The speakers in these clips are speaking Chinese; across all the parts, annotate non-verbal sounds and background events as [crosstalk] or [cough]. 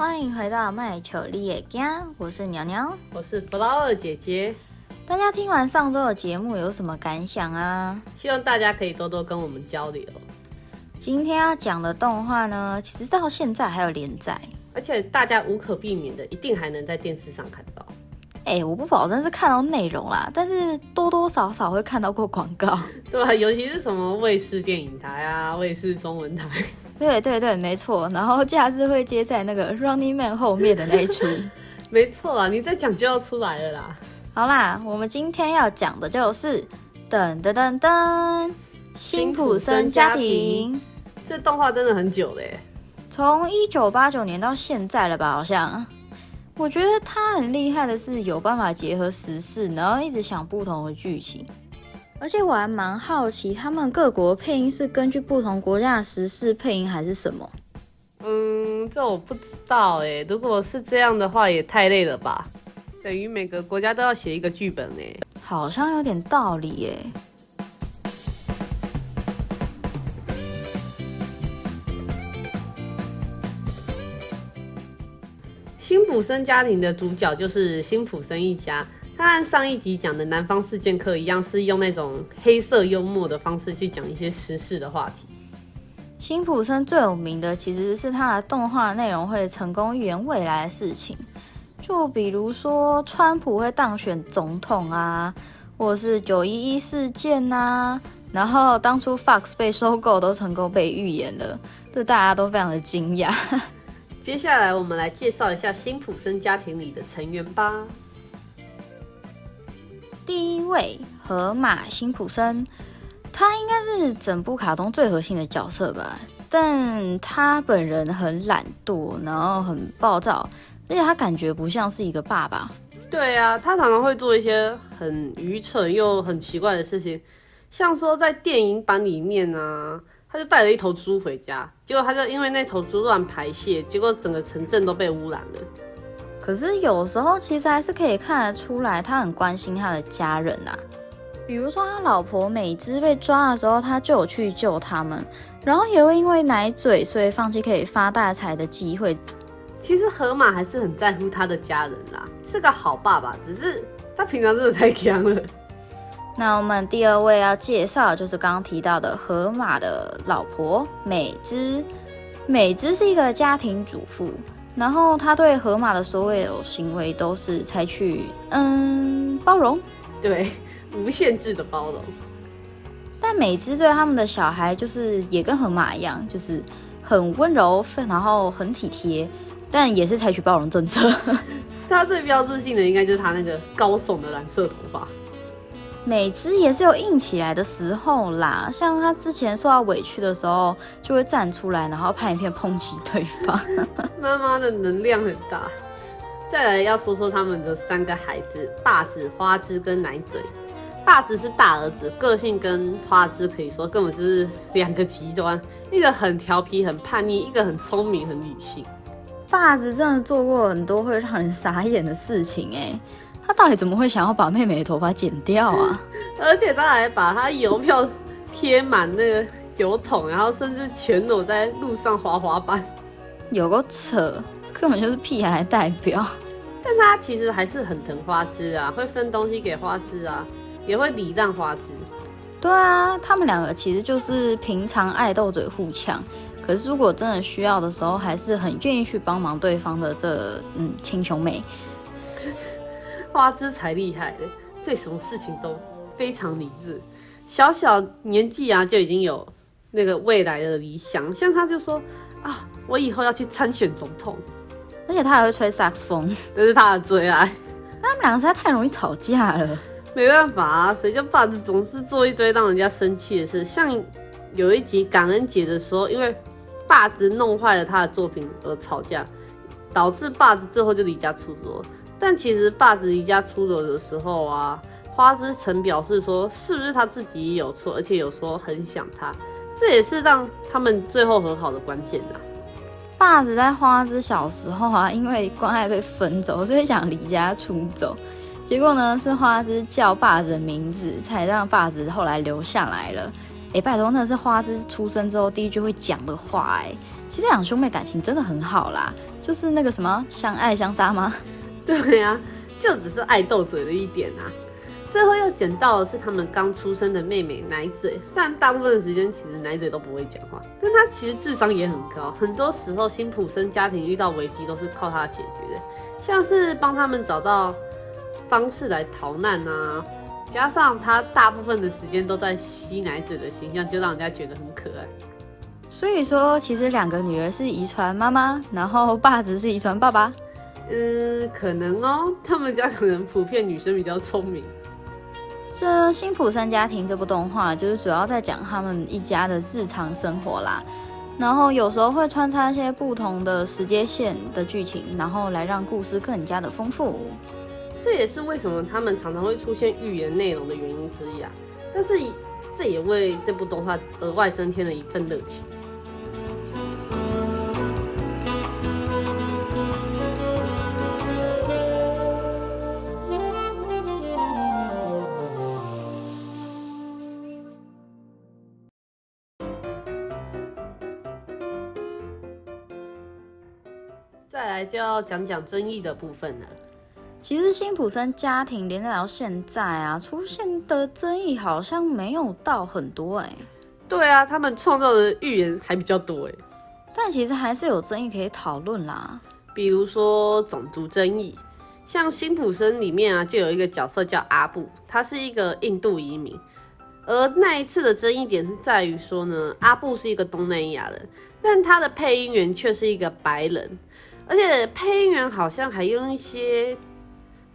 欢迎回到麦球利野家，我是鸟鸟，我是 Flower 姐姐。大家听完上周的节目有什么感想啊？希望大家可以多多跟我们交流。今天要讲的动画呢，其实到现在还有连载，而且大家无可避免的一定还能在电视上看到。哎，我不保证是看到内容啦，但是多多少少会看到过广告，[laughs] 对吧？尤其是什么卫视电影台啊、卫视中文台。对对对，没错。然后 [laughs] 假日会接在那个 Running Man 后面的那一出。[laughs] 没错啊，你再讲就要出来了啦。好啦，我们今天要讲的就是噔噔噔噔，辛普森家庭。这动画真的很久嘞，从一九八九年到现在了吧？好像。我觉得他很厉害的是有办法结合时事，然后一直想不同的剧情。而且我还蛮好奇，他们各国配音是根据不同国家的时事配音，还是什么？嗯，这我不知道哎。如果是这样的话，也太累了吧？等于每个国家都要写一个剧本哎，好像有点道理哎。辛普森家庭的主角就是辛普森一家。他和上一集讲的南方四剑客一样，是用那种黑色幽默的方式去讲一些时事的话题。辛普森最有名的其实是他的动画内容会成功预言未来的事情，就比如说川普会当选总统啊，或是九一一事件呐，然后当初 Fox 被收购都成功被预言了，这大家都非常的惊讶。[laughs] 接下来我们来介绍一下辛普森家庭里的成员吧。第一位河马辛普森，他应该是整部卡通最核心的角色吧？但他本人很懒惰，然后很暴躁，而且他感觉不像是一个爸爸。对啊，他常常会做一些很愚蠢又很奇怪的事情，像说在电影版里面呢，他就带了一头猪回家，结果他就因为那头猪乱排泄，结果整个城镇都被污染了。可是有时候其实还是可以看得出来，他很关心他的家人呐。比如说他老婆美芝被抓的时候，他就有去救他们，然后也会因为奶嘴，所以放弃可以发大财的机会。其实河马还是很在乎他的家人啦，是个好爸爸，只是他平常真的太强了。那我们第二位要介绍就是刚刚提到的河马的老婆美芝，美芝是一个家庭主妇。然后他对河马的所有行为都是采取嗯包容，对无限制的包容。但美芝对他们的小孩就是也跟河马一样，就是很温柔，然后很体贴，但也是采取包容政策。他最标志性的应该就是他那个高耸的蓝色头发。美姿也是有硬起来的时候啦，像他之前受到委屈的时候，就会站出来，然后拍影片抨击对方。[laughs] 妈妈的能量很大。再来要说说他们的三个孩子：大子、花枝跟奶嘴。大子是大儿子，个性跟花枝可以说根本是两个极端，一个很调皮、很叛逆，一个很聪明、很理性。大子真的做过很多会让人傻眼的事情哎。他到底怎么会想要把妹妹的头发剪掉啊？而且他还把他邮票贴满那个油桶，然后甚至全裸在路上滑滑板，有个扯，根本就是屁孩代表。[laughs] 但他其实还是很疼花枝啊，会分东西给花枝啊，也会礼让花枝。对啊，他们两个其实就是平常爱斗嘴互呛，可是如果真的需要的时候，还是很愿意去帮忙对方的这嗯亲兄妹。花枝才厉害的，对什么事情都非常理智。小小年纪啊，就已经有那个未来的理想。像他就说啊，我以后要去参选总统，而且他还会吹萨克斯风，这是他的最爱。他们两个实在太容易吵架了，没办法啊，谁叫爸子总是做一堆让人家生气的事。像有一集感恩节的时候，因为爸子弄坏了他的作品而吵架，导致霸子最后就离家出走。但其实霸子离家出走的时候啊，花枝曾表示说，是不是他自己有错，而且有说很想他，这也是让他们最后和好的关键呐。爸子在花枝小时候啊，因为关爱被分走，所以想离家出走，结果呢是花枝叫霸子的名字，才让霸子后来留下来了。哎，拜托，那是花枝出生之后第一句会讲的话哎。其实两兄妹感情真的很好啦，就是那个什么相爱相杀吗？[laughs] 对呀，就只是爱斗嘴的一点啊。最后又捡到的是他们刚出生的妹妹奶嘴，虽然大部分的时间其实奶嘴都不会讲话，但她其实智商也很高。很多时候辛普森家庭遇到危机都是靠她解决的，像是帮他们找到方式来逃难啊，加上他大部分的时间都在吸奶嘴的形象，就让人家觉得很可爱。所以说，其实两个女儿是遗传妈妈，然后爸只是遗传爸爸。嗯，可能哦，他们家可能普遍女生比较聪明。这《辛普森家庭》这部动画就是主要在讲他们一家的日常生活啦，然后有时候会穿插一些不同的时间线的剧情，然后来让故事更加的丰富。这也是为什么他们常常会出现预言内容的原因之一啊。但是这也为这部动画额外增添了一份乐趣。再来就要讲讲争议的部分了。其实辛普森家庭连载到现在啊，出现的争议好像没有到很多哎。对啊，他们创造的预言还比较多哎。但其实还是有争议可以讨论啦。比如说种族争议，像辛普森里面啊，就有一个角色叫阿布，他是一个印度移民。而那一次的争议点是在于说呢，阿布是一个东南亚人，但他的配音员却是一个白人。而且配音员好像还用一些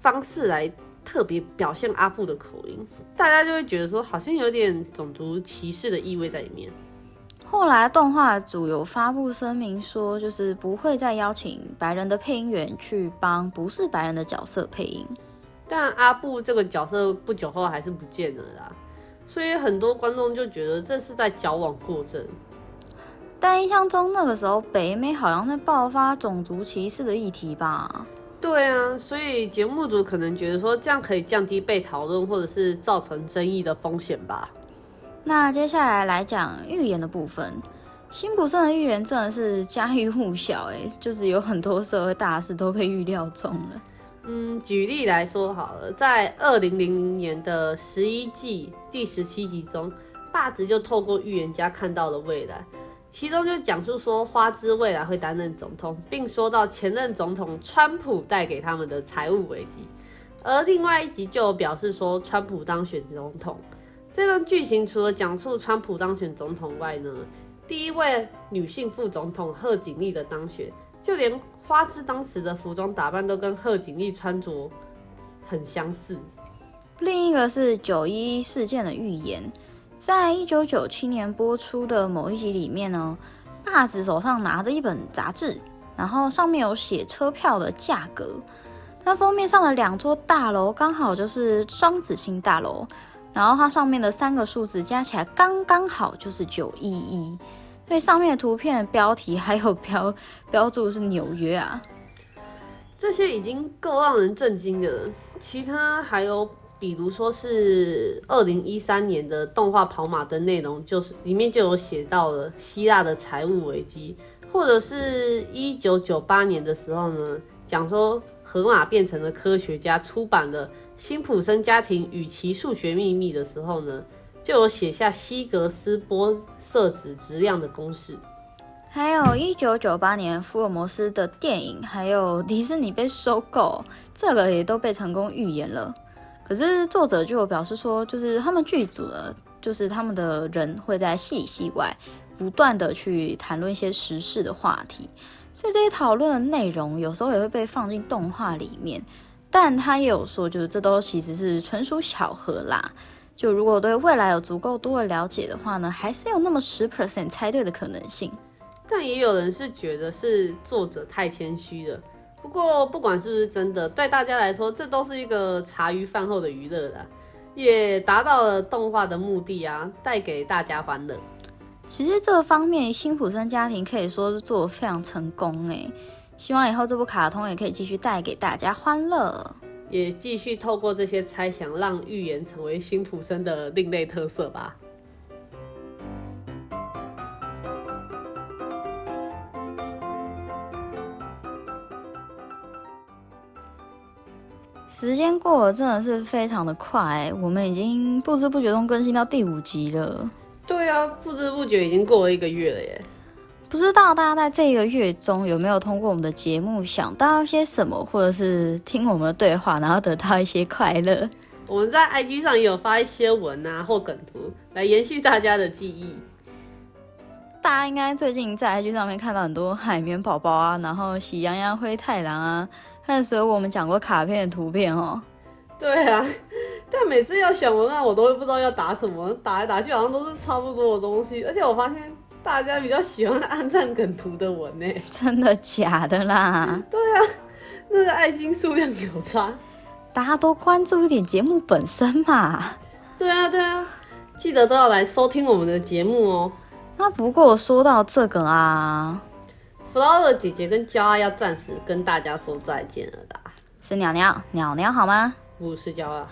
方式来特别表现阿布的口音，大家就会觉得说好像有点种族歧视的意味在里面。后来动画组有发布声明说，就是不会再邀请白人的配音员去帮不是白人的角色配音。但阿布这个角色不久后还是不见了啦，所以很多观众就觉得这是在矫枉过正。但印象中那个时候，北美好像在爆发种族歧视的议题吧？对啊，所以节目组可能觉得说这样可以降低被讨论或者是造成争议的风险吧。那接下来来讲预言的部分，辛普森的预言真的是家喻户晓哎，就是有很多社会大事都被预料中了。嗯，举例来说好了，在二零零零年的十一季第十七集中，霸子就透过预言家看到了未来。其中就讲述说花枝未来会担任总统，并说到前任总统川普带给他们的财务危机。而另外一集就表示说川普当选总统。这段剧情除了讲述川普当选总统外呢，第一位女性副总统贺锦丽的当选，就连花枝当时的服装打扮都跟贺锦丽穿着很相似。另一个是九一事件的预言。在一九九七年播出的某一集里面呢，爸子手上拿着一本杂志，然后上面有写车票的价格。它封面上的两座大楼刚好就是双子星大楼，然后它上面的三个数字加起来刚刚好就是九一一，所以上面的图片标题还有标标注是纽约啊。这些已经够让人震惊的了，其他还有。比如说是二零一三年的动画《跑马灯》内容，就是里面就有写到了希腊的财务危机，或者是一九九八年的时候呢，讲说河马变成了科学家，出版了《辛普森家庭与其数学秘密》的时候呢，就有写下希格斯玻色子质量的公式。还有一九九八年福尔摩斯的电影，还有迪士尼被收购，这个也都被成功预言了。可是作者就表示说，就是他们剧组的，就是他们的人会在戏里戏外不断的去谈论一些时事的话题，所以这些讨论的内容有时候也会被放进动画里面。但他也有说，就是这都其实是纯属巧合啦。就如果对未来有足够多的了解的话呢，还是有那么十 percent 猜对的可能性。但也有人是觉得是作者太谦虚了。不过，不管是不是真的，对大家来说，这都是一个茶余饭后的娱乐啦，也达到了动画的目的啊，带给大家欢乐。其实这个方面，辛普森家庭可以说是做的非常成功诶。希望以后这部卡通也可以继续带给大家欢乐，也继续透过这些猜想，让预言成为辛普森的另类特色吧。时间过得真的是非常的快，我们已经不知不觉中更新到第五集了。对啊，不知不觉已经过了一个月了耶。不知道大家在这一个月中有没有通过我们的节目想到一些什么，或者是听我们的对话，然后得到一些快乐？我们在 IG 上也有发一些文啊或梗图来延续大家的记忆。大家应该最近在 IG 上面看到很多海绵宝宝啊，然后喜羊羊、灰太狼啊，还有我们讲过卡片的图片哦。对啊，[laughs] 但每次要想文案，我都会不知道要打什么，打来打去好像都是差不多的东西，而且我发现。大家比较喜欢按赞梗图的文呢？[laughs] 真的假的啦？对啊，那个爱心数量有差，大家多关注一点节目本身嘛。对啊，对啊，记得都要来收听我们的节目哦。那不过说到这个啊，Flower 姐姐跟娇要暂时跟大家说再见了的。是鸟鸟，鸟鸟好吗？不是娇啊。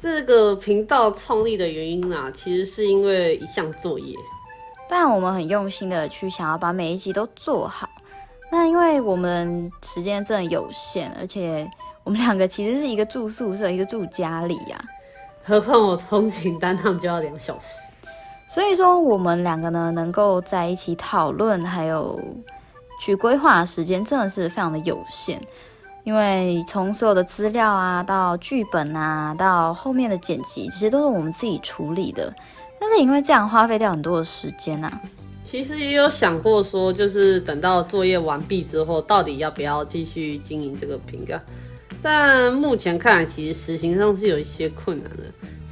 这个频道创立的原因啊，其实是因为一项作业。但我们很用心的去想要把每一集都做好。那因为我们时间真的有限，而且我们两个其实是一个住宿舍，一个住家里呀。何况我通勤单趟就要两小时。所以说，我们两个呢，能够在一起讨论，还有去规划时间，真的是非常的有限。因为从所有的资料啊，到剧本啊，到后面的剪辑，其实都是我们自己处理的。但是因为这样花费掉很多的时间啊。其实也有想过说，就是等到作业完毕之后，到底要不要继续经营这个频道？但目前看来，其实实行上是有一些困难的。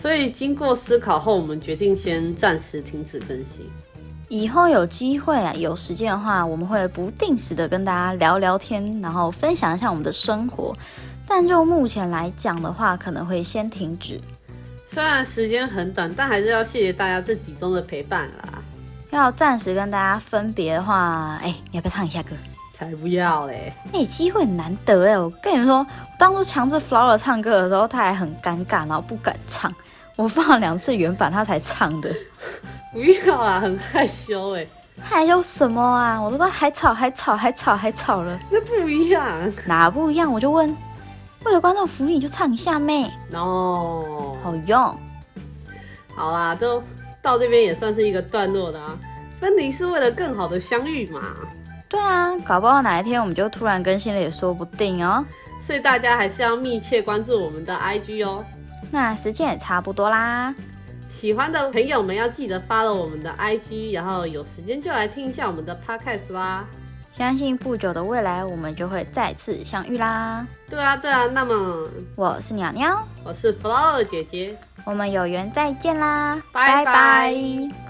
所以经过思考后，我们决定先暂时停止更新。以后有机会啊，有时间的话，我们会不定时的跟大家聊聊天，然后分享一下我们的生活。但就目前来讲的话，可能会先停止。虽然时间很短，但还是要谢谢大家这几周的陪伴啦。要暂时跟大家分别的话，哎，你要不要唱一下歌？才不要嘞！哎，机会很难得哎，我跟你们说，当初强制 Flower 唱歌的时候，他还很尴尬，然后不敢唱。我放了两次原版，他才唱的。[laughs] 不要啊，很害羞哎！害羞什么啊？我都说还吵还吵还吵还吵了，那不一样，哪不一样？我就问，为了观众福利，你就唱一下妹。哦，好用。好啦，都到这边也算是一个段落了啊。分离是为了更好的相遇嘛？对啊，搞不好哪一天我们就突然更新了也说不定哦。所以大家还是要密切关注我们的 IG 哦。那时间也差不多啦。喜欢的朋友们要记得发了我们的 IG，然后有时间就来听一下我们的 Podcast 啦。相信不久的未来，我们就会再次相遇啦。对啊，对啊。那么我是鸟鸟，我是 Flower 姐姐，我们有缘再见啦，拜拜。